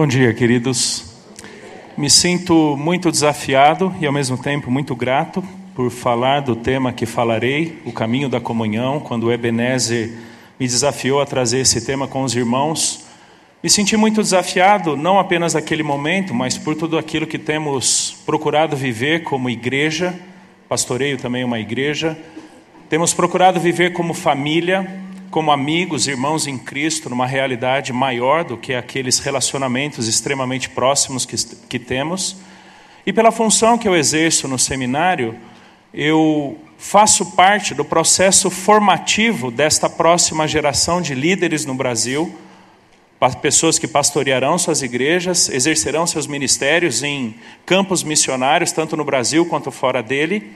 Bom dia, queridos. Me sinto muito desafiado e ao mesmo tempo muito grato por falar do tema que falarei, o caminho da comunhão, quando o Ebenezer me desafiou a trazer esse tema com os irmãos. Me senti muito desafiado, não apenas naquele momento, mas por tudo aquilo que temos procurado viver como igreja, pastoreio também uma igreja, temos procurado viver como família, como amigos, irmãos em Cristo, numa realidade maior do que aqueles relacionamentos extremamente próximos que, que temos. E pela função que eu exerço no seminário, eu faço parte do processo formativo desta próxima geração de líderes no Brasil, pessoas que pastorearão suas igrejas, exercerão seus ministérios em campos missionários, tanto no Brasil quanto fora dele,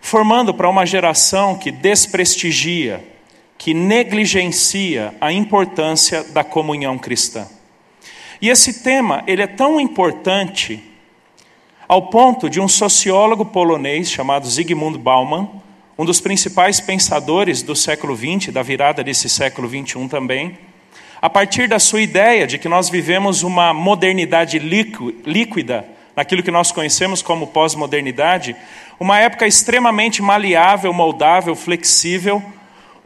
formando para uma geração que desprestigia, que negligencia a importância da comunhão cristã. E esse tema, ele é tão importante ao ponto de um sociólogo polonês chamado Zygmunt Bauman, um dos principais pensadores do século XX, da virada desse século XXI também, a partir da sua ideia de que nós vivemos uma modernidade líquida, naquilo que nós conhecemos como pós-modernidade, uma época extremamente maleável, moldável, flexível,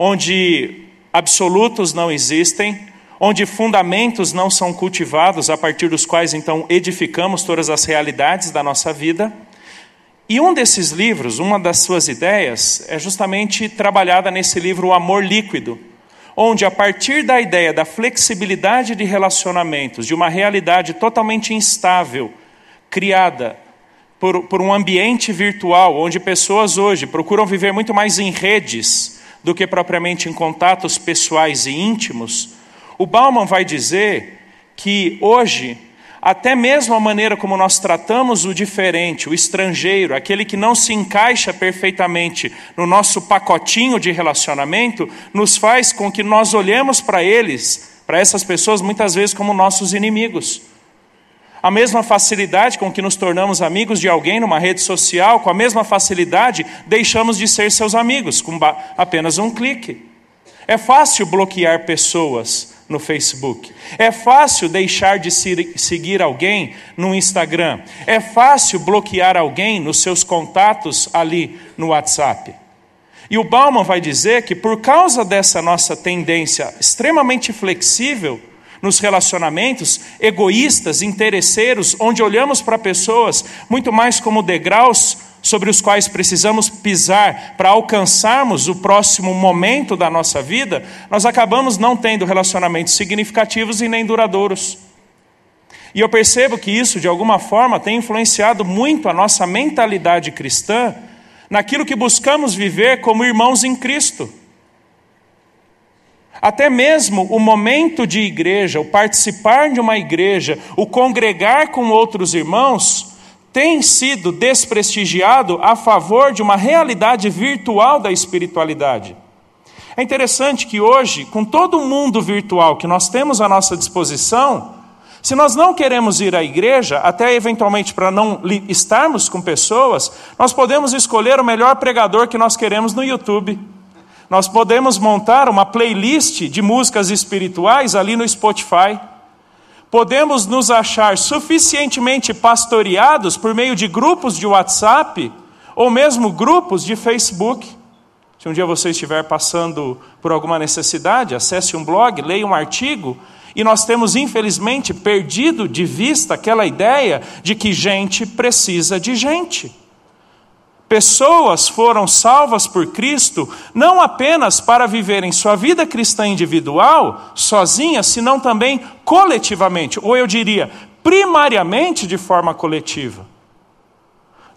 onde absolutos não existem, onde fundamentos não são cultivados, a partir dos quais então edificamos todas as realidades da nossa vida. E um desses livros, uma das suas ideias, é justamente trabalhada nesse livro O Amor Líquido, onde, a partir da ideia da flexibilidade de relacionamentos, de uma realidade totalmente instável, criada por, por um ambiente virtual, onde pessoas hoje procuram viver muito mais em redes do que propriamente em contatos pessoais e íntimos, o Bauman vai dizer que hoje, até mesmo a maneira como nós tratamos o diferente, o estrangeiro, aquele que não se encaixa perfeitamente no nosso pacotinho de relacionamento, nos faz com que nós olhemos para eles, para essas pessoas, muitas vezes como nossos inimigos. A mesma facilidade com que nos tornamos amigos de alguém numa rede social, com a mesma facilidade deixamos de ser seus amigos, com apenas um clique. É fácil bloquear pessoas no Facebook. É fácil deixar de seguir alguém no Instagram. É fácil bloquear alguém nos seus contatos ali no WhatsApp. E o Bauman vai dizer que por causa dessa nossa tendência extremamente flexível, nos relacionamentos egoístas, interesseiros, onde olhamos para pessoas muito mais como degraus sobre os quais precisamos pisar para alcançarmos o próximo momento da nossa vida, nós acabamos não tendo relacionamentos significativos e nem duradouros. E eu percebo que isso, de alguma forma, tem influenciado muito a nossa mentalidade cristã naquilo que buscamos viver como irmãos em Cristo. Até mesmo o momento de igreja, o participar de uma igreja, o congregar com outros irmãos, tem sido desprestigiado a favor de uma realidade virtual da espiritualidade. É interessante que hoje, com todo o mundo virtual que nós temos à nossa disposição, se nós não queremos ir à igreja, até eventualmente para não estarmos com pessoas, nós podemos escolher o melhor pregador que nós queremos no YouTube. Nós podemos montar uma playlist de músicas espirituais ali no Spotify. Podemos nos achar suficientemente pastoreados por meio de grupos de WhatsApp ou mesmo grupos de Facebook. Se um dia você estiver passando por alguma necessidade, acesse um blog, leia um artigo, e nós temos, infelizmente, perdido de vista aquela ideia de que gente precisa de gente. Pessoas foram salvas por Cristo não apenas para viverem sua vida cristã individual, sozinha, senão também coletivamente, ou eu diria, primariamente de forma coletiva.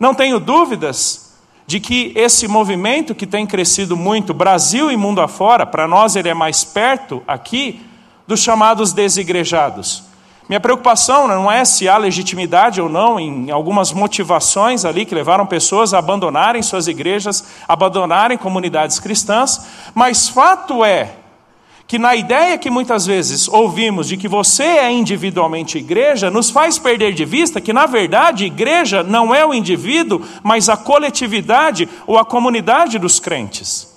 Não tenho dúvidas de que esse movimento que tem crescido muito, Brasil e mundo afora, para nós ele é mais perto aqui, dos chamados desigrejados. Minha preocupação não é se há legitimidade ou não em algumas motivações ali que levaram pessoas a abandonarem suas igrejas, abandonarem comunidades cristãs, mas fato é que na ideia que muitas vezes ouvimos de que você é individualmente igreja, nos faz perder de vista que, na verdade, igreja não é o indivíduo, mas a coletividade ou a comunidade dos crentes.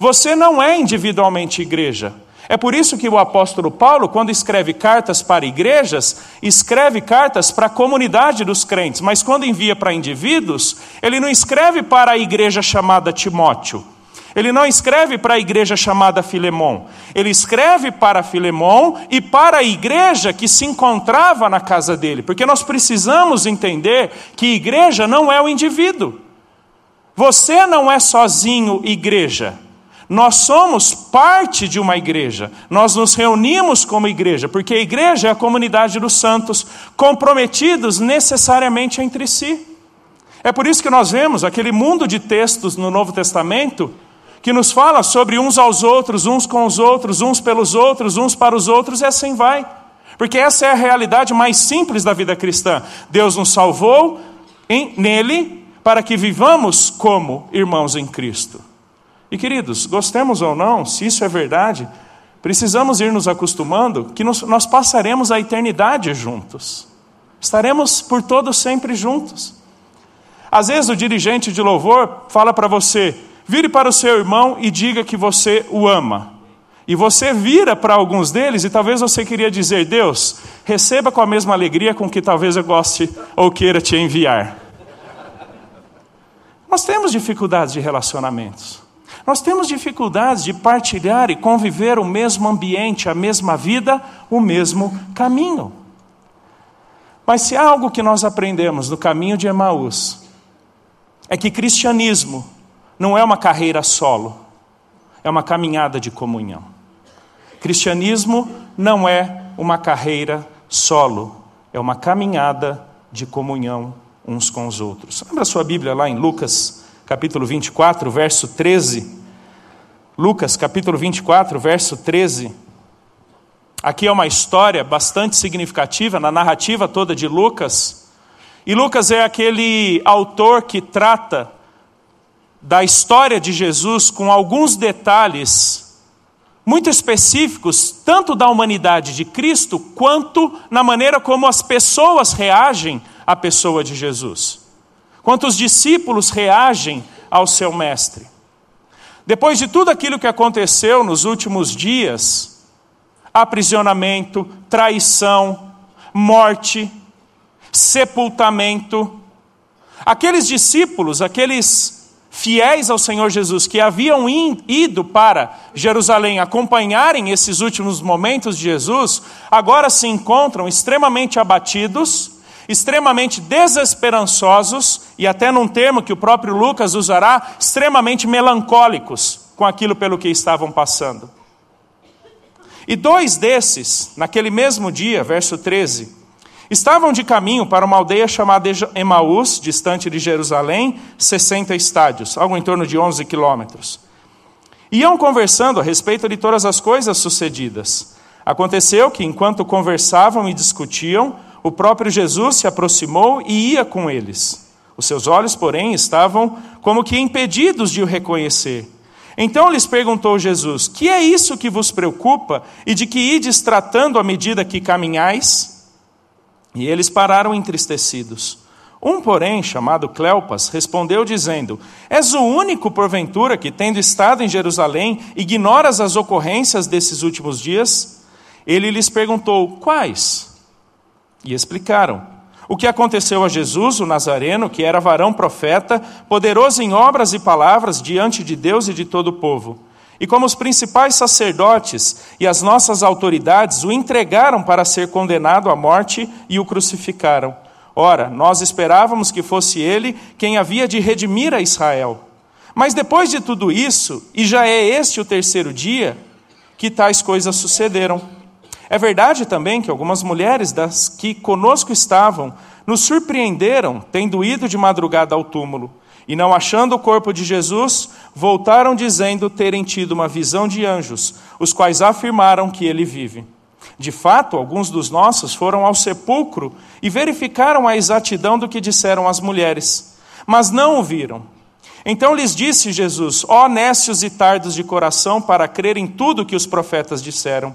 Você não é individualmente igreja. É por isso que o apóstolo Paulo, quando escreve cartas para igrejas, escreve cartas para a comunidade dos crentes, mas quando envia para indivíduos, ele não escreve para a igreja chamada Timóteo. Ele não escreve para a igreja chamada Filemão. Ele escreve para Filemão e para a igreja que se encontrava na casa dele, porque nós precisamos entender que igreja não é o indivíduo. Você não é sozinho igreja. Nós somos parte de uma igreja, nós nos reunimos como igreja, porque a igreja é a comunidade dos santos, comprometidos necessariamente entre si. É por isso que nós vemos aquele mundo de textos no Novo Testamento que nos fala sobre uns aos outros, uns com os outros, uns pelos outros, uns para os outros, e assim vai. Porque essa é a realidade mais simples da vida cristã. Deus nos salvou em, nele para que vivamos como irmãos em Cristo. E queridos, gostemos ou não, se isso é verdade, precisamos ir nos acostumando que nós passaremos a eternidade juntos. Estaremos por todos sempre juntos. Às vezes o dirigente de louvor fala para você: vire para o seu irmão e diga que você o ama. E você vira para alguns deles e talvez você queria dizer: Deus, receba com a mesma alegria com que talvez eu goste ou queira te enviar. Nós temos dificuldades de relacionamentos. Nós temos dificuldades de partilhar e conviver o mesmo ambiente, a mesma vida, o mesmo caminho. Mas se há algo que nós aprendemos no caminho de Emaús, é que cristianismo não é uma carreira solo, é uma caminhada de comunhão. Cristianismo não é uma carreira solo, é uma caminhada de comunhão uns com os outros. Lembra a sua Bíblia lá em Lucas capítulo 24, verso 13. Lucas, capítulo 24, verso 13. Aqui é uma história bastante significativa na narrativa toda de Lucas. E Lucas é aquele autor que trata da história de Jesus com alguns detalhes muito específicos, tanto da humanidade de Cristo, quanto na maneira como as pessoas reagem à pessoa de Jesus. Quantos discípulos reagem ao seu mestre? Depois de tudo aquilo que aconteceu nos últimos dias, aprisionamento, traição, morte, sepultamento, aqueles discípulos, aqueles fiéis ao Senhor Jesus que haviam ido para Jerusalém acompanharem esses últimos momentos de Jesus, agora se encontram extremamente abatidos, extremamente desesperançosos e até num termo que o próprio Lucas usará, extremamente melancólicos com aquilo pelo que estavam passando. E dois desses, naquele mesmo dia, verso 13, estavam de caminho para uma aldeia chamada Emaús, distante de Jerusalém, 60 estádios, algo em torno de 11 quilômetros. Iam conversando a respeito de todas as coisas sucedidas. Aconteceu que, enquanto conversavam e discutiam, o próprio Jesus se aproximou e ia com eles. Os seus olhos, porém, estavam como que impedidos de o reconhecer. Então lhes perguntou Jesus: Que é isso que vos preocupa e de que ides tratando à medida que caminhais? E eles pararam entristecidos. Um, porém, chamado Cleopas, respondeu dizendo: És o único, porventura, que, tendo estado em Jerusalém, ignoras as ocorrências desses últimos dias? Ele lhes perguntou: Quais? E explicaram o que aconteceu a Jesus, o Nazareno, que era varão profeta, poderoso em obras e palavras diante de Deus e de todo o povo. E como os principais sacerdotes e as nossas autoridades o entregaram para ser condenado à morte e o crucificaram. Ora, nós esperávamos que fosse ele quem havia de redimir a Israel. Mas depois de tudo isso, e já é este o terceiro dia, que tais coisas sucederam. É verdade também que algumas mulheres das que conosco estavam nos surpreenderam, tendo ido de madrugada ao túmulo, e não achando o corpo de Jesus, voltaram dizendo terem tido uma visão de anjos, os quais afirmaram que ele vive. De fato, alguns dos nossos foram ao sepulcro e verificaram a exatidão do que disseram as mulheres, mas não o viram. Então lhes disse Jesus: Ó nécios e tardos de coração, para crer em tudo que os profetas disseram.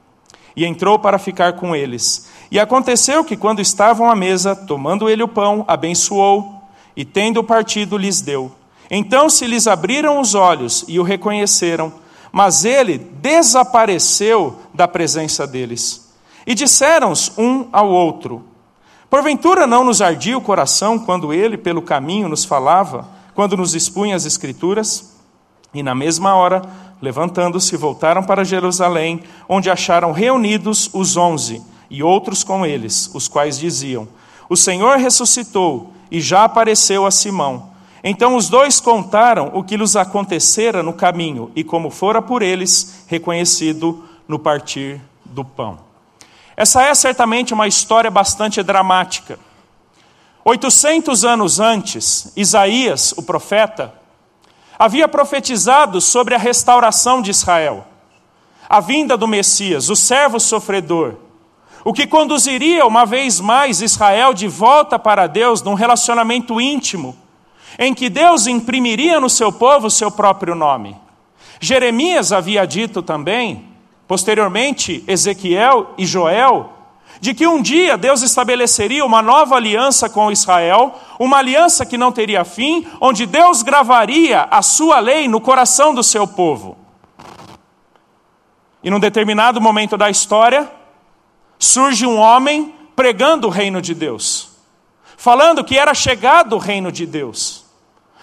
E entrou para ficar com eles. E aconteceu que, quando estavam à mesa, tomando ele o pão, abençoou, e tendo partido, lhes deu. Então se lhes abriram os olhos e o reconheceram, mas ele desapareceu da presença deles. E disseram um ao outro: Porventura não nos ardia o coração quando ele, pelo caminho, nos falava, quando nos expunha as Escrituras? E na mesma hora, levantando-se, voltaram para Jerusalém, onde acharam reunidos os onze e outros com eles, os quais diziam: O Senhor ressuscitou e já apareceu a Simão. Então os dois contaram o que lhes acontecera no caminho e como fora por eles reconhecido no partir do pão. Essa é certamente uma história bastante dramática. 800 anos antes, Isaías, o profeta, havia profetizado sobre a restauração de Israel, a vinda do Messias, o servo sofredor, o que conduziria uma vez mais Israel de volta para Deus num relacionamento íntimo, em que Deus imprimiria no seu povo o seu próprio nome. Jeremias havia dito também, posteriormente Ezequiel e Joel, de que um dia Deus estabeleceria uma nova aliança com Israel, uma aliança que não teria fim, onde Deus gravaria a sua lei no coração do seu povo. E num determinado momento da história, surge um homem pregando o reino de Deus, falando que era chegado o reino de Deus.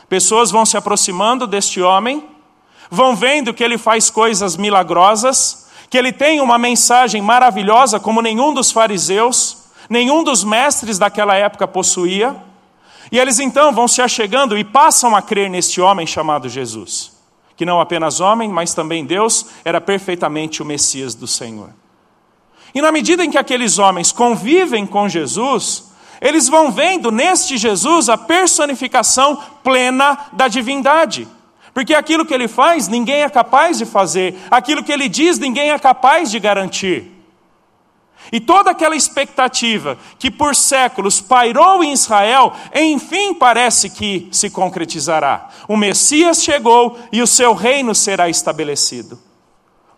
Pessoas vão se aproximando deste homem, vão vendo que ele faz coisas milagrosas, que ele tem uma mensagem maravilhosa como nenhum dos fariseus, nenhum dos mestres daquela época possuía. E eles então vão se achegando e passam a crer neste homem chamado Jesus, que não apenas homem, mas também Deus, era perfeitamente o Messias do Senhor. E na medida em que aqueles homens convivem com Jesus, eles vão vendo neste Jesus a personificação plena da divindade. Porque aquilo que ele faz, ninguém é capaz de fazer, aquilo que ele diz, ninguém é capaz de garantir. E toda aquela expectativa que por séculos pairou em Israel, enfim parece que se concretizará. O Messias chegou e o seu reino será estabelecido.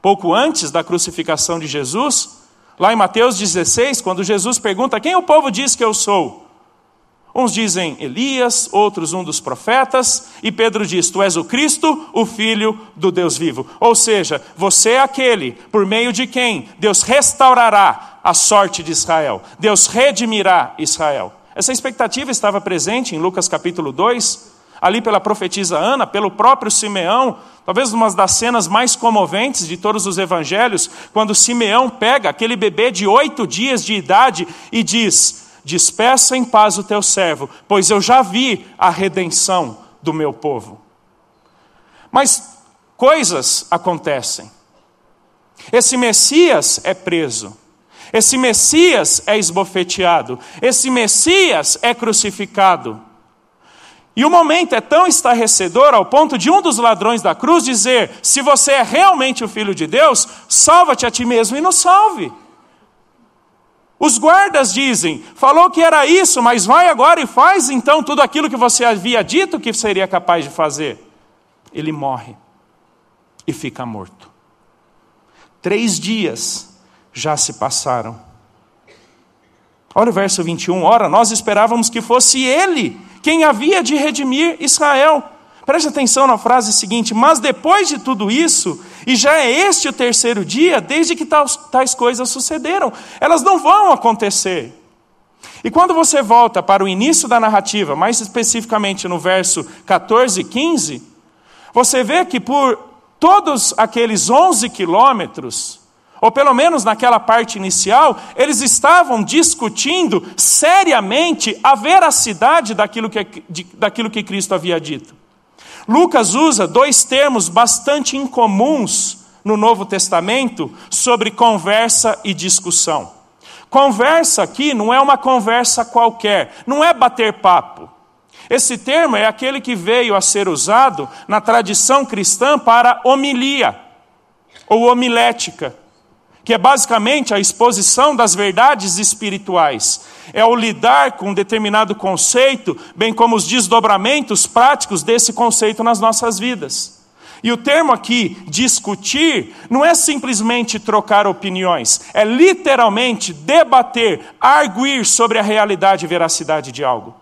Pouco antes da crucificação de Jesus, Lá em Mateus 16, quando Jesus pergunta: Quem o povo diz que eu sou? Uns dizem Elias, outros um dos profetas, e Pedro diz: Tu és o Cristo, o Filho do Deus vivo. Ou seja, você é aquele por meio de quem Deus restaurará a sorte de Israel, Deus redimirá Israel. Essa expectativa estava presente em Lucas capítulo 2, ali pela profetisa Ana, pelo próprio Simeão, talvez uma das cenas mais comoventes de todos os evangelhos, quando Simeão pega aquele bebê de oito dias de idade e diz: Despeça em paz o teu servo, pois eu já vi a redenção do meu povo. Mas coisas acontecem. Esse Messias é preso. Esse Messias é esbofeteado. Esse Messias é crucificado. E o momento é tão estarrecedor ao ponto de um dos ladrões da cruz dizer: se você é realmente o filho de Deus, salva-te a ti mesmo e nos salve. Os guardas dizem: falou que era isso, mas vai agora e faz então tudo aquilo que você havia dito que seria capaz de fazer. Ele morre e fica morto. Três dias já se passaram. Olha o verso 21. Ora, nós esperávamos que fosse ele quem havia de redimir Israel. Preste atenção na frase seguinte: Mas depois de tudo isso, e já é este o terceiro dia, desde que tais, tais coisas sucederam, elas não vão acontecer. E quando você volta para o início da narrativa, mais especificamente no verso 14 e 15, você vê que por todos aqueles 11 quilômetros, ou pelo menos naquela parte inicial, eles estavam discutindo seriamente a veracidade daquilo que, de, daquilo que Cristo havia dito. Lucas usa dois termos bastante incomuns no Novo Testamento sobre conversa e discussão. Conversa aqui não é uma conversa qualquer, não é bater papo. Esse termo é aquele que veio a ser usado na tradição cristã para homilia ou homilética que é basicamente a exposição das verdades espirituais. É o lidar com um determinado conceito, bem como os desdobramentos práticos desse conceito nas nossas vidas. E o termo aqui, discutir, não é simplesmente trocar opiniões, é literalmente debater, arguir sobre a realidade e veracidade de algo.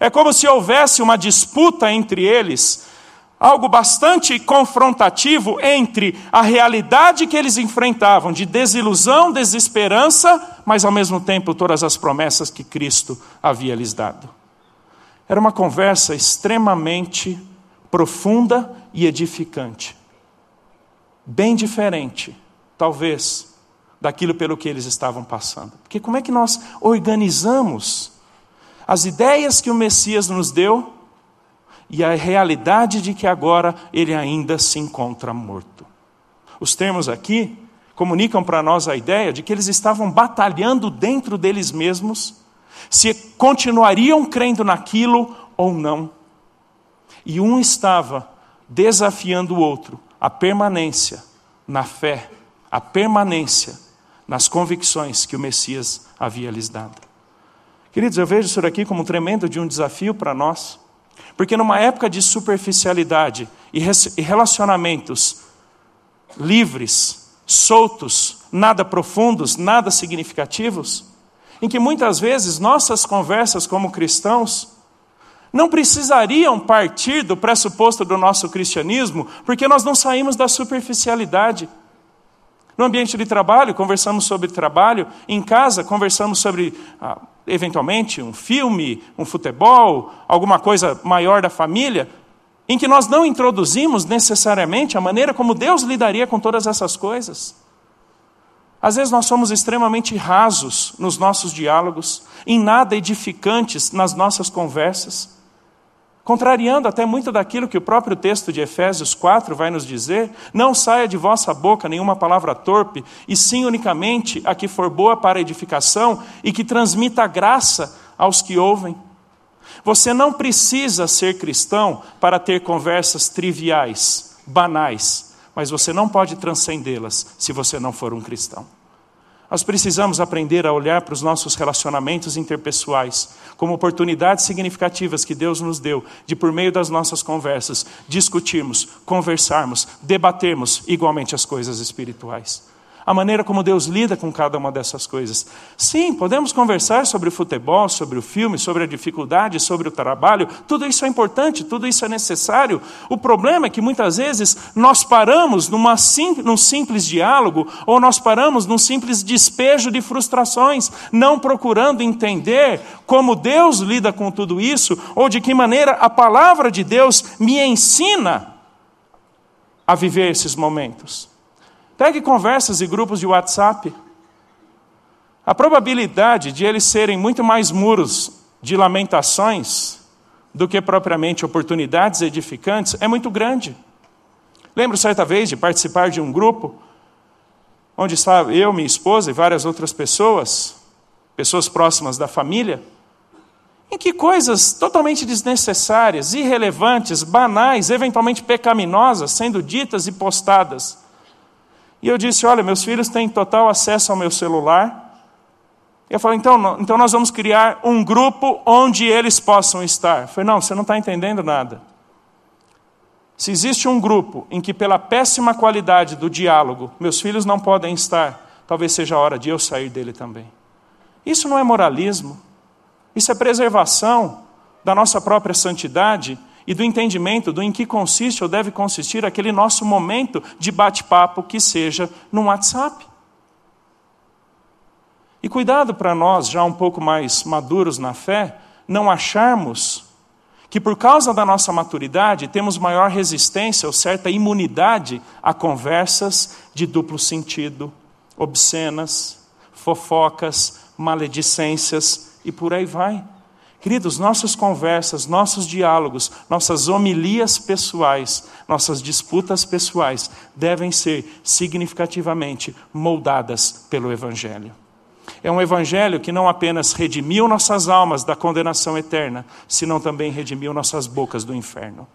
É como se houvesse uma disputa entre eles, algo bastante confrontativo entre a realidade que eles enfrentavam, de desilusão, desesperança, mas ao mesmo tempo todas as promessas que Cristo havia lhes dado. Era uma conversa extremamente profunda e edificante. Bem diferente, talvez, daquilo pelo que eles estavam passando. Porque como é que nós organizamos as ideias que o Messias nos deu e a realidade de que agora ele ainda se encontra morto? Os termos aqui comunicam para nós a ideia de que eles estavam batalhando dentro deles mesmos se continuariam crendo naquilo ou não. E um estava desafiando o outro a permanência na fé, a permanência nas convicções que o Messias havia lhes dado. Queridos, eu vejo isso daqui como um tremendo de um desafio para nós, porque numa época de superficialidade e relacionamentos livres, soltos, nada profundos, nada significativos, em que muitas vezes nossas conversas como cristãos não precisariam partir do pressuposto do nosso cristianismo, porque nós não saímos da superficialidade. No ambiente de trabalho, conversamos sobre trabalho, em casa, conversamos sobre, ah, eventualmente, um filme, um futebol, alguma coisa maior da família, em que nós não introduzimos necessariamente a maneira como Deus lidaria com todas essas coisas. Às vezes nós somos extremamente rasos nos nossos diálogos, em nada edificantes nas nossas conversas contrariando até muito daquilo que o próprio texto de Efésios 4 vai nos dizer: não saia de vossa boca nenhuma palavra torpe, e sim unicamente a que for boa para edificação e que transmita graça aos que ouvem. Você não precisa ser cristão para ter conversas triviais, banais, mas você não pode transcendê-las se você não for um cristão. Nós precisamos aprender a olhar para os nossos relacionamentos interpessoais como oportunidades significativas que Deus nos deu de, por meio das nossas conversas, discutirmos, conversarmos, debatermos igualmente as coisas espirituais a maneira como Deus lida com cada uma dessas coisas. Sim, podemos conversar sobre o futebol, sobre o filme, sobre a dificuldade, sobre o trabalho, tudo isso é importante, tudo isso é necessário. O problema é que muitas vezes nós paramos numa sim, num simples diálogo, ou nós paramos num simples despejo de frustrações, não procurando entender como Deus lida com tudo isso, ou de que maneira a palavra de Deus me ensina a viver esses momentos. Pegue conversas e grupos de WhatsApp. A probabilidade de eles serem muito mais muros de lamentações do que propriamente oportunidades edificantes é muito grande. Lembro certa vez de participar de um grupo onde estava eu, minha esposa e várias outras pessoas, pessoas próximas da família, em que coisas totalmente desnecessárias, irrelevantes, banais, eventualmente pecaminosas, sendo ditas e postadas. E eu disse: Olha, meus filhos têm total acesso ao meu celular. Eu falei: então, então nós vamos criar um grupo onde eles possam estar. Eu falei: Não, você não está entendendo nada. Se existe um grupo em que, pela péssima qualidade do diálogo, meus filhos não podem estar, talvez seja a hora de eu sair dele também. Isso não é moralismo, isso é preservação da nossa própria santidade e do entendimento do em que consiste ou deve consistir aquele nosso momento de bate-papo que seja no WhatsApp. E cuidado para nós, já um pouco mais maduros na fé, não acharmos que por causa da nossa maturidade temos maior resistência ou certa imunidade a conversas de duplo sentido, obscenas, fofocas, maledicências e por aí vai. Queridos, nossas conversas, nossos diálogos, nossas homilias pessoais, nossas disputas pessoais devem ser significativamente moldadas pelo Evangelho. É um Evangelho que não apenas redimiu nossas almas da condenação eterna, senão também redimiu nossas bocas do inferno.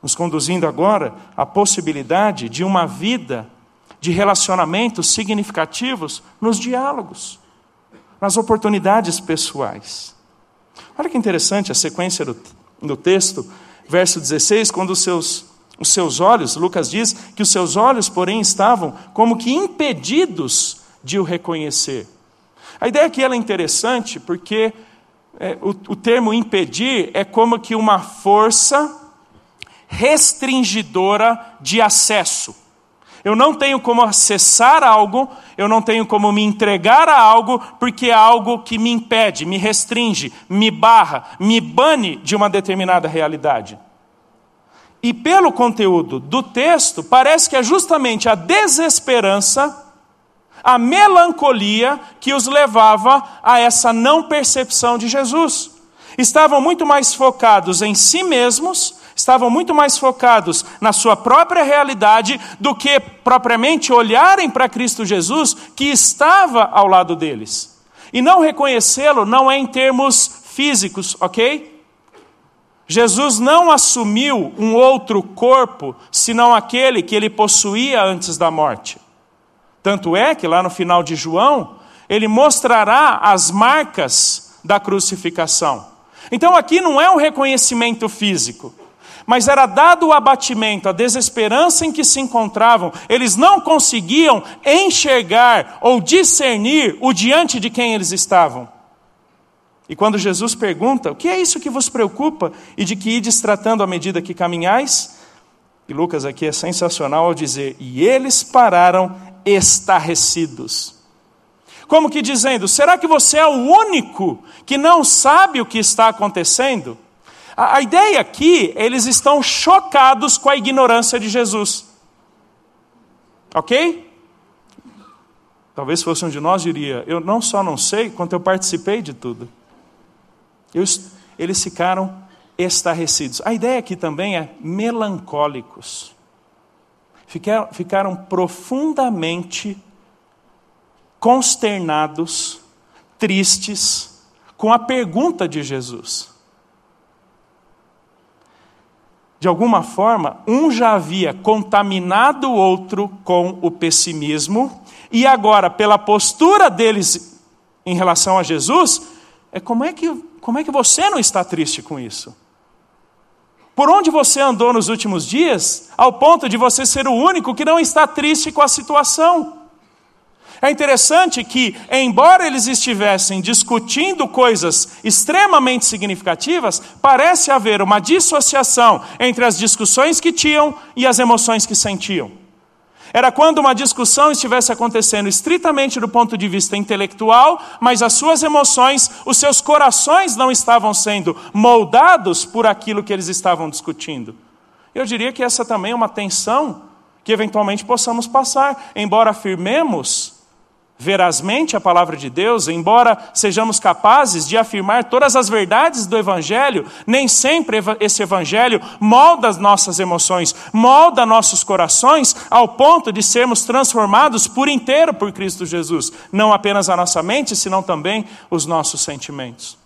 Nos conduzindo agora à possibilidade de uma vida de relacionamentos significativos nos diálogos, nas oportunidades pessoais. Olha que interessante a sequência do, do texto, verso 16, quando os seus, os seus olhos, Lucas diz que os seus olhos, porém, estavam como que impedidos de o reconhecer. A ideia aqui é interessante porque é, o, o termo impedir é como que uma força restringidora de acesso. Eu não tenho como acessar algo, eu não tenho como me entregar a algo, porque é algo que me impede, me restringe, me barra, me bane de uma determinada realidade. E pelo conteúdo do texto, parece que é justamente a desesperança, a melancolia que os levava a essa não percepção de Jesus. Estavam muito mais focados em si mesmos estavam muito mais focados na sua própria realidade do que propriamente olharem para Cristo Jesus, que estava ao lado deles. E não reconhecê-lo não é em termos físicos, ok? Jesus não assumiu um outro corpo senão aquele que ele possuía antes da morte. Tanto é que lá no final de João, ele mostrará as marcas da crucificação. Então aqui não é um reconhecimento físico mas era dado o abatimento, a desesperança em que se encontravam, eles não conseguiam enxergar ou discernir o diante de quem eles estavam. E quando Jesus pergunta: O que é isso que vos preocupa e de que ides tratando à medida que caminhais? E Lucas aqui é sensacional ao dizer: E eles pararam estarrecidos. Como que dizendo: Será que você é o único que não sabe o que está acontecendo? A, a ideia aqui, eles estão chocados com a ignorância de Jesus. Ok? Talvez fosse um de nós diria: Eu não só não sei, quanto eu participei de tudo. Eu, eles ficaram estarrecidos. A ideia aqui também é melancólicos. Ficaram, ficaram profundamente consternados, tristes, com a pergunta de Jesus. De alguma forma, um já havia contaminado o outro com o pessimismo, e agora, pela postura deles em relação a Jesus, é como é que, como é que você não está triste com isso? Por onde você andou nos últimos dias, ao ponto de você ser o único que não está triste com a situação? É interessante que, embora eles estivessem discutindo coisas extremamente significativas, parece haver uma dissociação entre as discussões que tinham e as emoções que sentiam. Era quando uma discussão estivesse acontecendo estritamente do ponto de vista intelectual, mas as suas emoções, os seus corações não estavam sendo moldados por aquilo que eles estavam discutindo. Eu diria que essa também é uma tensão que eventualmente possamos passar, embora afirmemos verazmente a palavra de Deus, embora sejamos capazes de afirmar todas as verdades do Evangelho, nem sempre esse Evangelho molda as nossas emoções, molda nossos corações ao ponto de sermos transformados por inteiro por Cristo Jesus, não apenas a nossa mente, senão também os nossos sentimentos.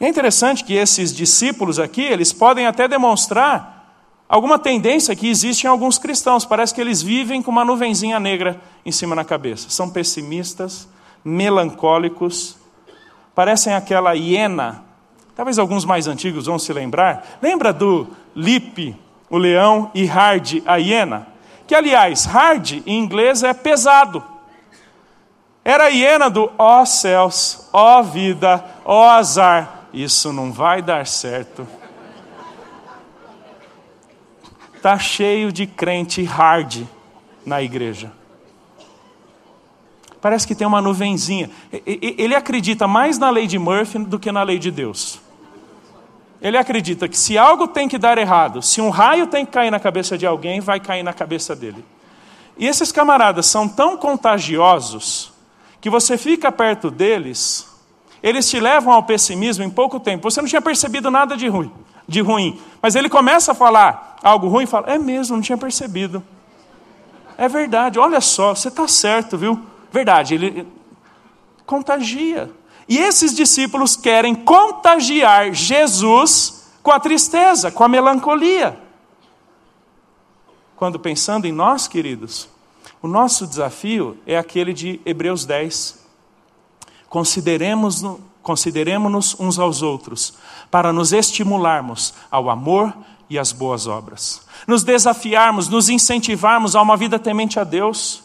É interessante que esses discípulos aqui, eles podem até demonstrar alguma tendência que existe em alguns cristãos. Parece que eles vivem com uma nuvenzinha negra em cima na cabeça. São pessimistas, melancólicos, parecem aquela hiena. Talvez alguns mais antigos vão se lembrar. Lembra do Lipe, o leão, e Hard, a hiena? Que, aliás, hard em inglês é pesado. Era a hiena do ó oh, céus, ó oh, vida, ó oh, azar. Isso não vai dar certo Está cheio de crente hard na igreja. Parece que tem uma nuvenzinha. Ele acredita mais na lei de Murphy do que na lei de Deus. Ele acredita que se algo tem que dar errado, se um raio tem que cair na cabeça de alguém, vai cair na cabeça dele. E esses camaradas são tão contagiosos que você fica perto deles, eles te levam ao pessimismo em pouco tempo. Você não tinha percebido nada de ruim de ruim. Mas ele começa a falar algo ruim e fala: É mesmo, não tinha percebido. É verdade, olha só, você está certo, viu? Verdade, ele contagia. E esses discípulos querem contagiar Jesus com a tristeza, com a melancolia. Quando pensando em nós, queridos, O nosso desafio é aquele de Hebreus 10. Consideremos-nos consideremos uns aos outros, para nos estimularmos ao amor e às boas obras, nos desafiarmos, nos incentivarmos a uma vida temente a Deus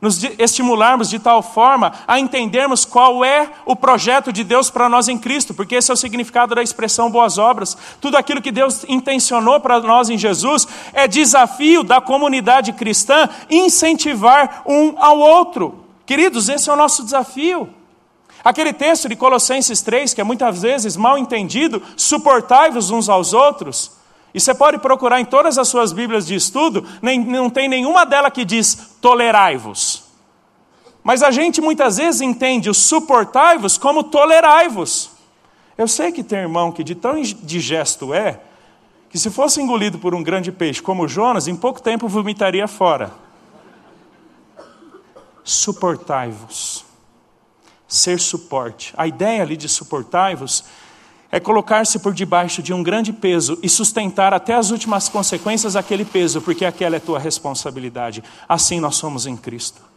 nos estimularmos de tal forma a entendermos qual é o projeto de Deus para nós em Cristo, porque esse é o significado da expressão boas obras. Tudo aquilo que Deus intencionou para nós em Jesus é desafio da comunidade cristã incentivar um ao outro. Queridos, esse é o nosso desafio. Aquele texto de Colossenses 3, que é muitas vezes mal entendido, suportai-vos uns aos outros. E você pode procurar em todas as suas Bíblias de estudo, nem, não tem nenhuma dela que diz tolerai-vos. Mas a gente muitas vezes entende o suportai-vos como tolerai-vos. Eu sei que tem irmão que de tão indigesto é, que se fosse engolido por um grande peixe como Jonas, em pouco tempo vomitaria fora. Suportai-vos. Ser suporte. A ideia ali de suportai-vos é colocar-se por debaixo de um grande peso e sustentar até as últimas consequências aquele peso, porque aquela é tua responsabilidade. Assim nós somos em Cristo.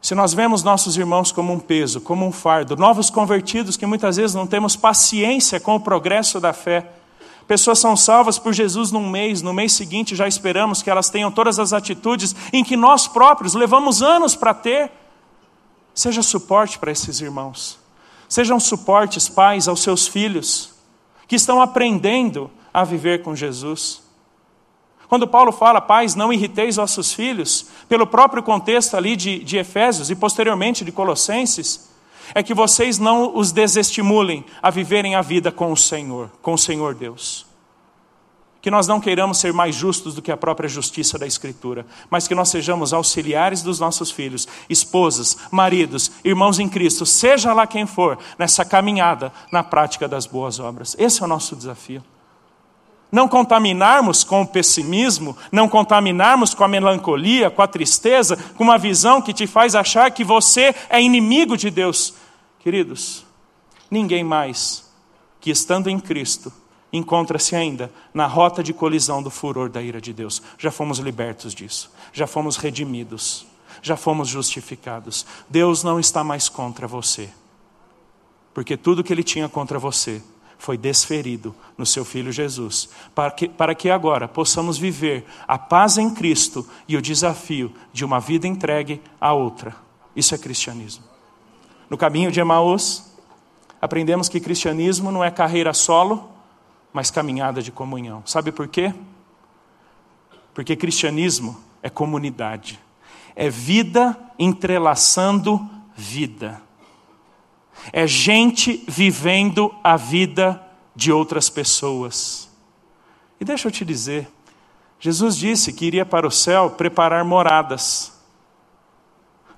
Se nós vemos nossos irmãos como um peso, como um fardo, novos convertidos que muitas vezes não temos paciência com o progresso da fé, pessoas são salvas por Jesus num mês, no mês seguinte já esperamos que elas tenham todas as atitudes em que nós próprios levamos anos para ter. Seja suporte para esses irmãos. Sejam suportes, pais, aos seus filhos, que estão aprendendo a viver com Jesus. Quando Paulo fala, pais, não irriteis vossos filhos, pelo próprio contexto ali de, de Efésios e posteriormente de Colossenses, é que vocês não os desestimulem a viverem a vida com o Senhor, com o Senhor Deus que nós não queiramos ser mais justos do que a própria justiça da Escritura, mas que nós sejamos auxiliares dos nossos filhos, esposas, maridos, irmãos em Cristo, seja lá quem for, nessa caminhada na prática das boas obras. Esse é o nosso desafio. Não contaminarmos com o pessimismo, não contaminarmos com a melancolia, com a tristeza, com uma visão que te faz achar que você é inimigo de Deus. Queridos, ninguém mais que estando em Cristo encontra-se ainda na rota de colisão do furor da ira de Deus. Já fomos libertos disso, já fomos redimidos, já fomos justificados. Deus não está mais contra você, porque tudo que ele tinha contra você foi desferido no seu Filho Jesus, para que, para que agora possamos viver a paz em Cristo e o desafio de uma vida entregue a outra. Isso é cristianismo. No caminho de Emaús, aprendemos que cristianismo não é carreira solo, mas caminhada de comunhão. Sabe por quê? Porque cristianismo é comunidade, é vida entrelaçando vida, é gente vivendo a vida de outras pessoas. E deixa eu te dizer, Jesus disse que iria para o céu preparar moradas.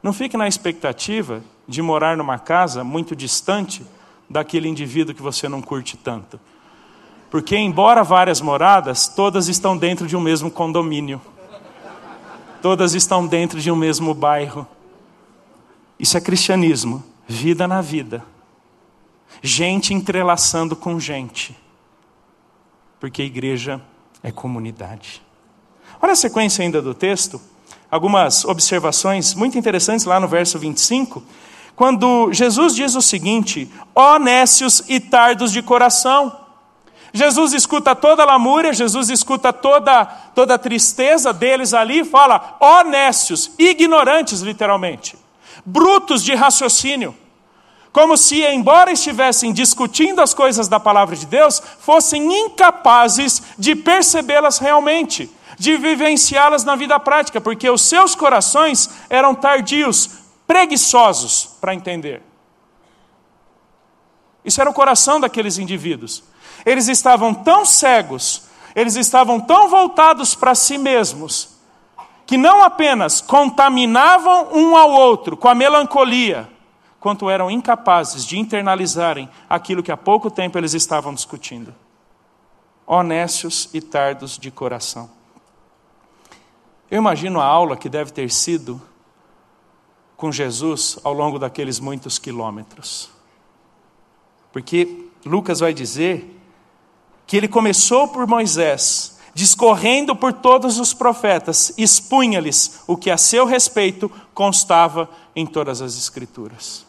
Não fique na expectativa de morar numa casa muito distante daquele indivíduo que você não curte tanto. Porque, embora várias moradas, todas estão dentro de um mesmo condomínio. Todas estão dentro de um mesmo bairro. Isso é cristianismo, vida na vida. Gente entrelaçando com gente. Porque a igreja é comunidade. Olha a sequência ainda do texto. Algumas observações muito interessantes lá no verso 25. Quando Jesus diz o seguinte: Ó nécios e tardos de coração. Jesus escuta toda a lamúria, Jesus escuta toda, toda a tristeza deles ali e fala: honestos, ignorantes, literalmente, brutos de raciocínio. Como se, embora estivessem discutindo as coisas da palavra de Deus, fossem incapazes de percebê-las realmente, de vivenciá-las na vida prática, porque os seus corações eram tardios, preguiçosos para entender. Isso era o coração daqueles indivíduos. Eles estavam tão cegos, eles estavam tão voltados para si mesmos, que não apenas contaminavam um ao outro com a melancolia, quanto eram incapazes de internalizarem aquilo que há pouco tempo eles estavam discutindo. Honestos e tardos de coração. Eu imagino a aula que deve ter sido com Jesus ao longo daqueles muitos quilômetros. Porque Lucas vai dizer que ele começou por Moisés, discorrendo por todos os profetas, expunha-lhes o que a seu respeito constava em todas as Escrituras.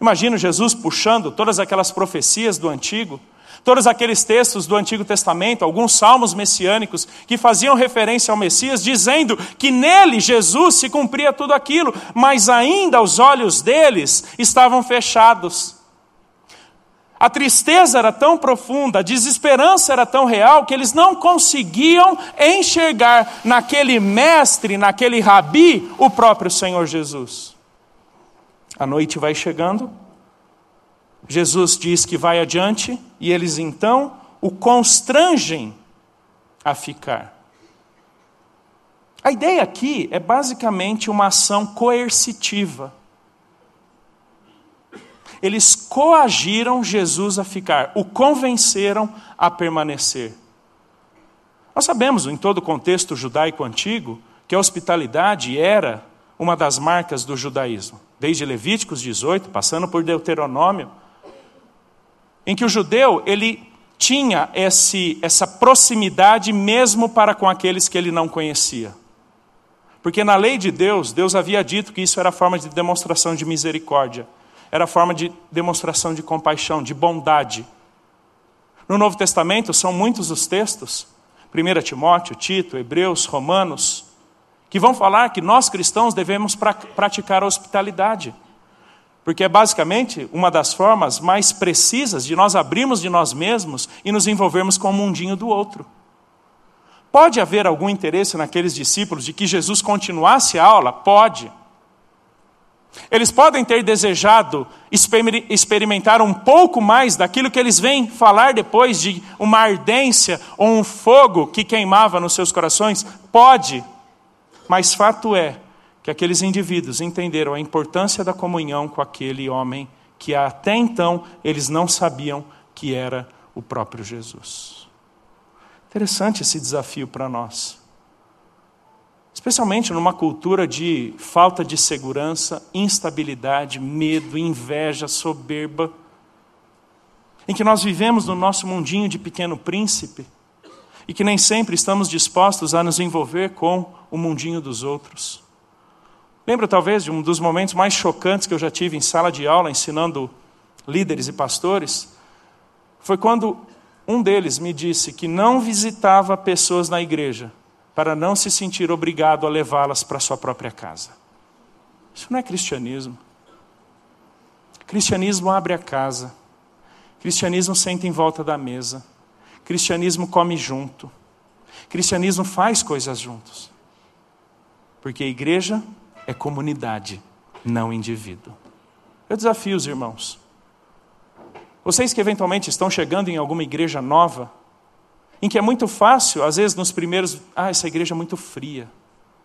Imagino Jesus puxando todas aquelas profecias do Antigo, todos aqueles textos do Antigo Testamento, alguns salmos messiânicos que faziam referência ao Messias, dizendo que nele, Jesus, se cumpria tudo aquilo, mas ainda os olhos deles estavam fechados. A tristeza era tão profunda, a desesperança era tão real que eles não conseguiam enxergar naquele mestre, naquele rabi, o próprio Senhor Jesus. A noite vai chegando, Jesus diz que vai adiante e eles então o constrangem a ficar. A ideia aqui é basicamente uma ação coercitiva eles coagiram Jesus a ficar, o convenceram a permanecer. Nós sabemos, em todo o contexto judaico antigo, que a hospitalidade era uma das marcas do judaísmo, desde Levíticos 18, passando por Deuteronômio, em que o judeu ele tinha esse, essa proximidade mesmo para com aqueles que ele não conhecia. Porque na lei de Deus, Deus havia dito que isso era forma de demonstração de misericórdia era forma de demonstração de compaixão, de bondade. No Novo Testamento são muitos os textos, 1 Timóteo, Tito, Hebreus, Romanos, que vão falar que nós cristãos devemos pra praticar a hospitalidade. Porque é basicamente uma das formas mais precisas de nós abrirmos de nós mesmos e nos envolvermos com o mundinho do outro. Pode haver algum interesse naqueles discípulos de que Jesus continuasse a aula? Pode. Eles podem ter desejado experimentar um pouco mais daquilo que eles vêm falar depois de uma ardência ou um fogo que queimava nos seus corações? Pode. Mas fato é que aqueles indivíduos entenderam a importância da comunhão com aquele homem que até então eles não sabiam que era o próprio Jesus. Interessante esse desafio para nós especialmente numa cultura de falta de segurança, instabilidade, medo, inveja, soberba, em que nós vivemos no nosso mundinho de pequeno príncipe e que nem sempre estamos dispostos a nos envolver com o mundinho dos outros. Lembro talvez de um dos momentos mais chocantes que eu já tive em sala de aula ensinando líderes e pastores, foi quando um deles me disse que não visitava pessoas na igreja para não se sentir obrigado a levá-las para sua própria casa. Isso não é cristianismo. Cristianismo abre a casa. Cristianismo senta em volta da mesa. Cristianismo come junto. Cristianismo faz coisas juntos. Porque a igreja é comunidade, não indivíduo. Eu desafio os irmãos. Vocês que eventualmente estão chegando em alguma igreja nova, em que é muito fácil, às vezes nos primeiros, ah, essa igreja é muito fria,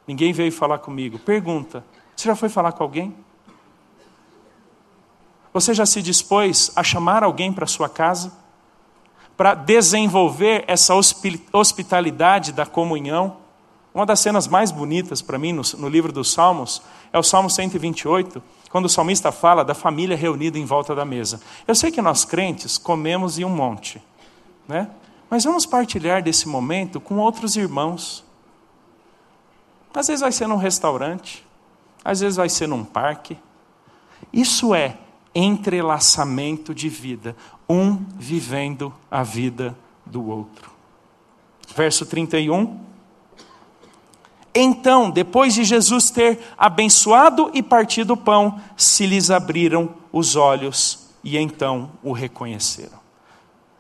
ninguém veio falar comigo. Pergunta: você já foi falar com alguém? Você já se dispôs a chamar alguém para sua casa? Para desenvolver essa hospitalidade da comunhão? Uma das cenas mais bonitas para mim no, no livro dos Salmos é o Salmo 128, quando o salmista fala da família reunida em volta da mesa. Eu sei que nós crentes comemos em um monte, né? Mas vamos partilhar desse momento com outros irmãos. Às vezes vai ser num restaurante, às vezes vai ser num parque. Isso é entrelaçamento de vida, um vivendo a vida do outro. Verso 31. Então, depois de Jesus ter abençoado e partido o pão, se lhes abriram os olhos e então o reconheceram.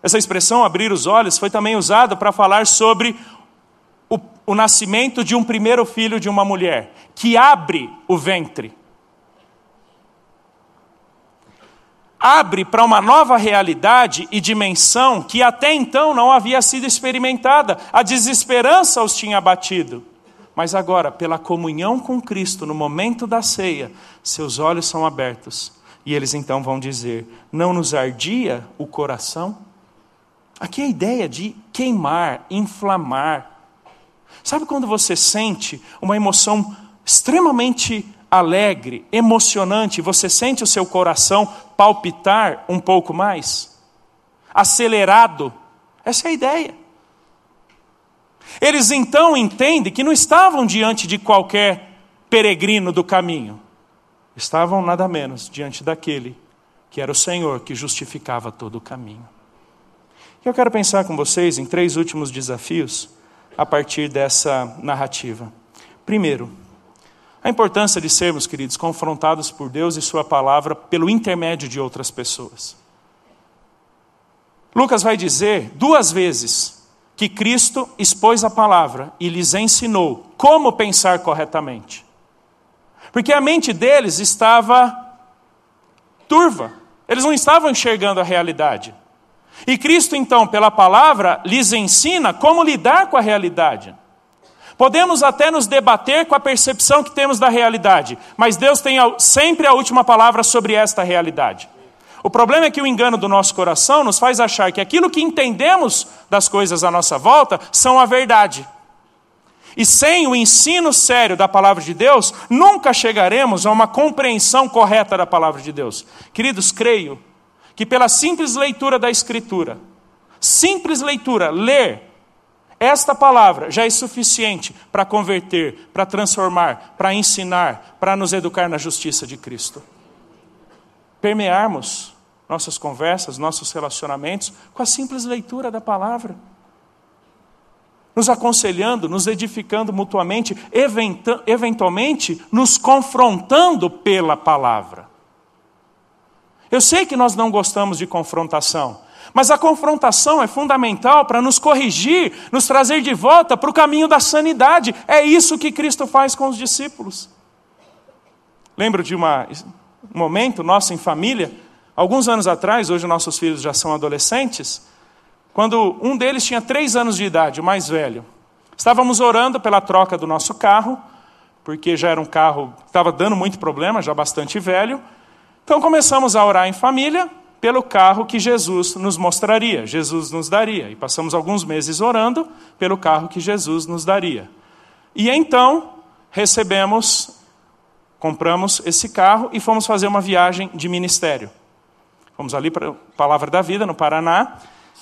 Essa expressão, abrir os olhos, foi também usada para falar sobre o, o nascimento de um primeiro filho de uma mulher, que abre o ventre. abre para uma nova realidade e dimensão que até então não havia sido experimentada. A desesperança os tinha abatido. Mas agora, pela comunhão com Cristo, no momento da ceia, seus olhos são abertos. E eles então vão dizer: Não nos ardia o coração? Aqui é a ideia de queimar, inflamar. Sabe quando você sente uma emoção extremamente alegre, emocionante, você sente o seu coração palpitar um pouco mais? Acelerado? Essa é a ideia. Eles então entendem que não estavam diante de qualquer peregrino do caminho, estavam nada menos diante daquele que era o Senhor que justificava todo o caminho. Eu quero pensar com vocês em três últimos desafios a partir dessa narrativa. Primeiro, a importância de sermos, queridos, confrontados por Deus e Sua palavra pelo intermédio de outras pessoas. Lucas vai dizer duas vezes que Cristo expôs a palavra e lhes ensinou como pensar corretamente. Porque a mente deles estava turva, eles não estavam enxergando a realidade. E Cristo, então, pela palavra, lhes ensina como lidar com a realidade. Podemos até nos debater com a percepção que temos da realidade, mas Deus tem sempre a última palavra sobre esta realidade. O problema é que o engano do nosso coração nos faz achar que aquilo que entendemos das coisas à nossa volta são a verdade. E sem o ensino sério da palavra de Deus, nunca chegaremos a uma compreensão correta da palavra de Deus. Queridos, creio que pela simples leitura da Escritura, simples leitura, ler esta palavra já é suficiente para converter, para transformar, para ensinar, para nos educar na justiça de Cristo. Permearmos nossas conversas, nossos relacionamentos com a simples leitura da palavra. Nos aconselhando, nos edificando mutuamente, eventualmente nos confrontando pela palavra. Eu sei que nós não gostamos de confrontação, mas a confrontação é fundamental para nos corrigir, nos trazer de volta para o caminho da sanidade. É isso que Cristo faz com os discípulos. Lembro de uma, um momento nosso em família, alguns anos atrás, hoje nossos filhos já são adolescentes, quando um deles tinha três anos de idade, o mais velho. Estávamos orando pela troca do nosso carro, porque já era um carro que estava dando muito problema, já bastante velho. Então começamos a orar em família, pelo carro que Jesus nos mostraria, Jesus nos daria. E passamos alguns meses orando pelo carro que Jesus nos daria. E então recebemos, compramos esse carro e fomos fazer uma viagem de ministério. Fomos ali para a Palavra da Vida, no Paraná,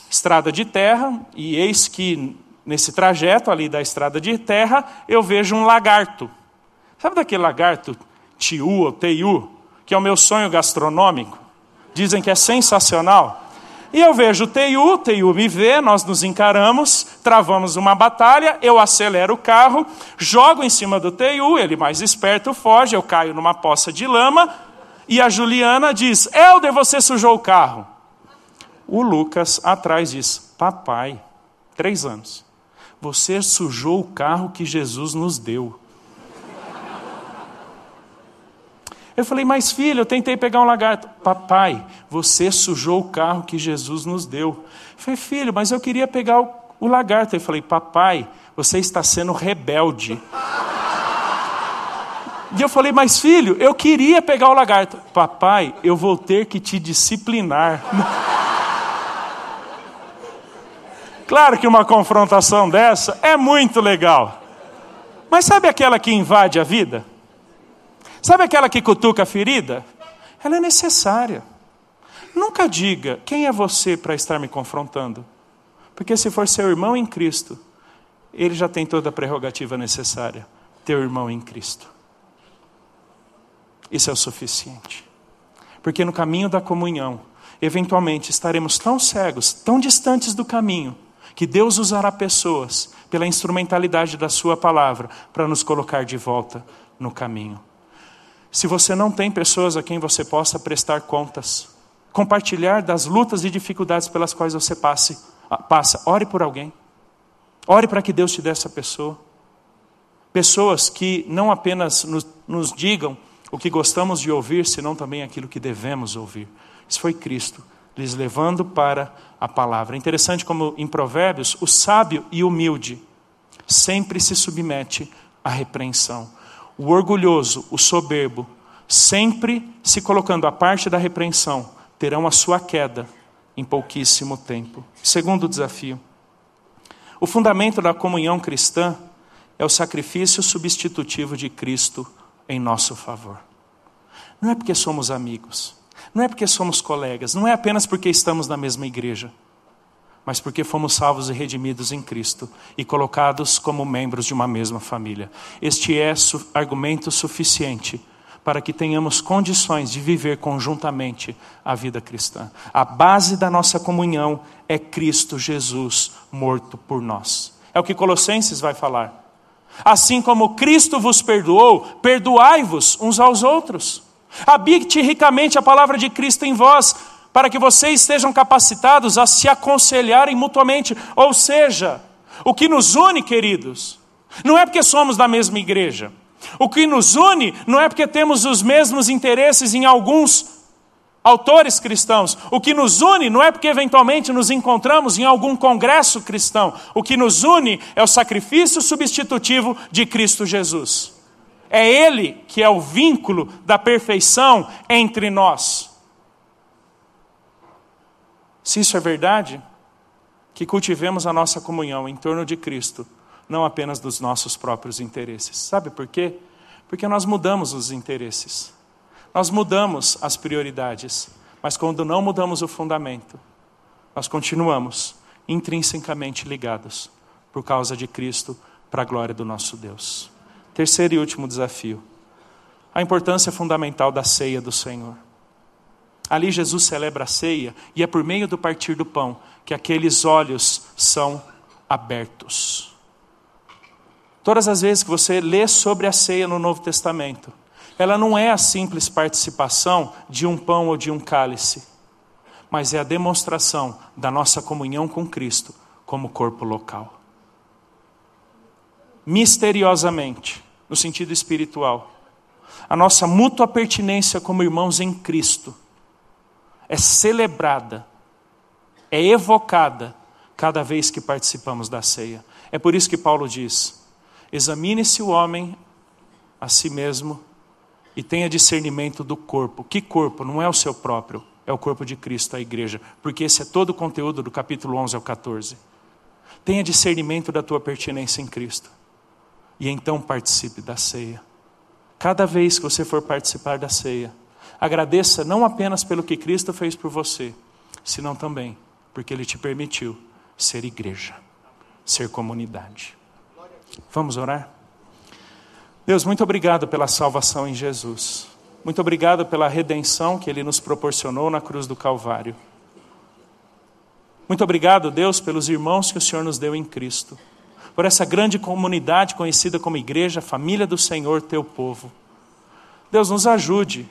estrada de terra, e eis que nesse trajeto ali da estrada de terra eu vejo um lagarto. Sabe daquele lagarto tiu ou teiu, que é o meu sonho gastronômico? dizem que é sensacional. E eu vejo o Teiu, Teiu me vê, nós nos encaramos, travamos uma batalha, eu acelero o carro, jogo em cima do Teiu, ele mais esperto foge, eu caio numa poça de lama, e a Juliana diz: Helder, você sujou o carro. O Lucas atrás diz: Papai, três anos, você sujou o carro que Jesus nos deu. Eu falei, mas filho, eu tentei pegar um lagarto. Papai, você sujou o carro que Jesus nos deu. Eu falei, filho, mas eu queria pegar o, o lagarto. Eu falei, papai, você está sendo rebelde. E eu falei, mas filho, eu queria pegar o lagarto. Papai, eu vou ter que te disciplinar. claro que uma confrontação dessa é muito legal. Mas sabe aquela que invade a vida? Sabe aquela que cutuca a ferida? Ela é necessária. Nunca diga quem é você para estar me confrontando. Porque se for seu irmão em Cristo, ele já tem toda a prerrogativa necessária. Teu irmão em Cristo. Isso é o suficiente. Porque no caminho da comunhão, eventualmente estaremos tão cegos, tão distantes do caminho, que Deus usará pessoas, pela instrumentalidade da Sua palavra, para nos colocar de volta no caminho. Se você não tem pessoas a quem você possa prestar contas, compartilhar das lutas e dificuldades pelas quais você passe, ah, passa, ore por alguém. Ore para que Deus te dê essa pessoa. Pessoas que não apenas nos, nos digam o que gostamos de ouvir, senão também aquilo que devemos ouvir. Isso foi Cristo, lhes levando para a palavra. Interessante como em Provérbios, o sábio e humilde sempre se submete à repreensão o orgulhoso, o soberbo, sempre se colocando à parte da repreensão, terão a sua queda em pouquíssimo tempo. Segundo desafio. O fundamento da comunhão cristã é o sacrifício substitutivo de Cristo em nosso favor. Não é porque somos amigos, não é porque somos colegas, não é apenas porque estamos na mesma igreja. Mas porque fomos salvos e redimidos em Cristo e colocados como membros de uma mesma família. Este é su argumento suficiente para que tenhamos condições de viver conjuntamente a vida cristã. A base da nossa comunhão é Cristo Jesus morto por nós. É o que Colossenses vai falar. Assim como Cristo vos perdoou, perdoai-vos uns aos outros. Habite ricamente a palavra de Cristo em vós, para que vocês estejam capacitados a se aconselharem mutuamente. Ou seja, o que nos une, queridos, não é porque somos da mesma igreja. O que nos une não é porque temos os mesmos interesses em alguns autores cristãos. O que nos une não é porque eventualmente nos encontramos em algum congresso cristão. O que nos une é o sacrifício substitutivo de Cristo Jesus. É Ele que é o vínculo da perfeição entre nós. Se isso é verdade, que cultivemos a nossa comunhão em torno de Cristo, não apenas dos nossos próprios interesses. Sabe por quê? Porque nós mudamos os interesses, nós mudamos as prioridades, mas quando não mudamos o fundamento, nós continuamos intrinsecamente ligados por causa de Cristo para a glória do nosso Deus. Terceiro e último desafio: a importância fundamental da ceia do Senhor. Ali Jesus celebra a ceia e é por meio do partir do pão que aqueles olhos são abertos. Todas as vezes que você lê sobre a ceia no Novo Testamento, ela não é a simples participação de um pão ou de um cálice, mas é a demonstração da nossa comunhão com Cristo como corpo local. Misteriosamente, no sentido espiritual, a nossa mútua pertinência como irmãos em Cristo é celebrada, é evocada cada vez que participamos da ceia. É por isso que Paulo diz: examine-se o homem a si mesmo e tenha discernimento do corpo. Que corpo? Não é o seu próprio, é o corpo de Cristo, a igreja, porque esse é todo o conteúdo do capítulo 11 ao 14. Tenha discernimento da tua pertinência em Cristo e então participe da ceia. Cada vez que você for participar da ceia, Agradeça não apenas pelo que Cristo fez por você, senão também porque Ele te permitiu ser igreja, ser comunidade. Vamos orar? Deus, muito obrigado pela salvação em Jesus. Muito obrigado pela redenção que Ele nos proporcionou na cruz do Calvário. Muito obrigado, Deus, pelos irmãos que o Senhor nos deu em Cristo. Por essa grande comunidade conhecida como igreja, família do Senhor, teu povo. Deus, nos ajude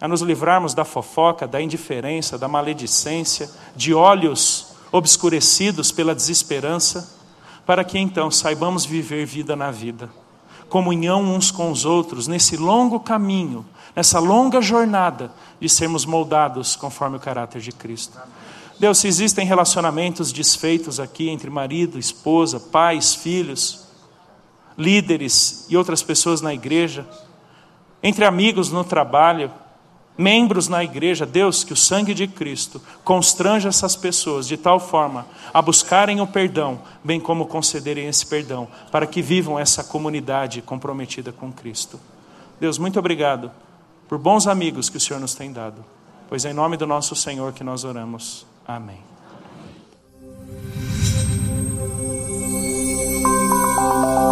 a nos livrarmos da fofoca, da indiferença, da maledicência, de olhos obscurecidos pela desesperança, para que então saibamos viver vida na vida, comunhão uns com os outros, nesse longo caminho, nessa longa jornada de sermos moldados conforme o caráter de Cristo. Deus, se existem relacionamentos desfeitos aqui entre marido, esposa, pais, filhos, líderes e outras pessoas na igreja, entre amigos no trabalho, membros na igreja, Deus, que o sangue de Cristo constranja essas pessoas de tal forma a buscarem o perdão, bem como concederem esse perdão, para que vivam essa comunidade comprometida com Cristo. Deus, muito obrigado por bons amigos que o Senhor nos tem dado, pois é em nome do nosso Senhor que nós oramos. Amém. Amém.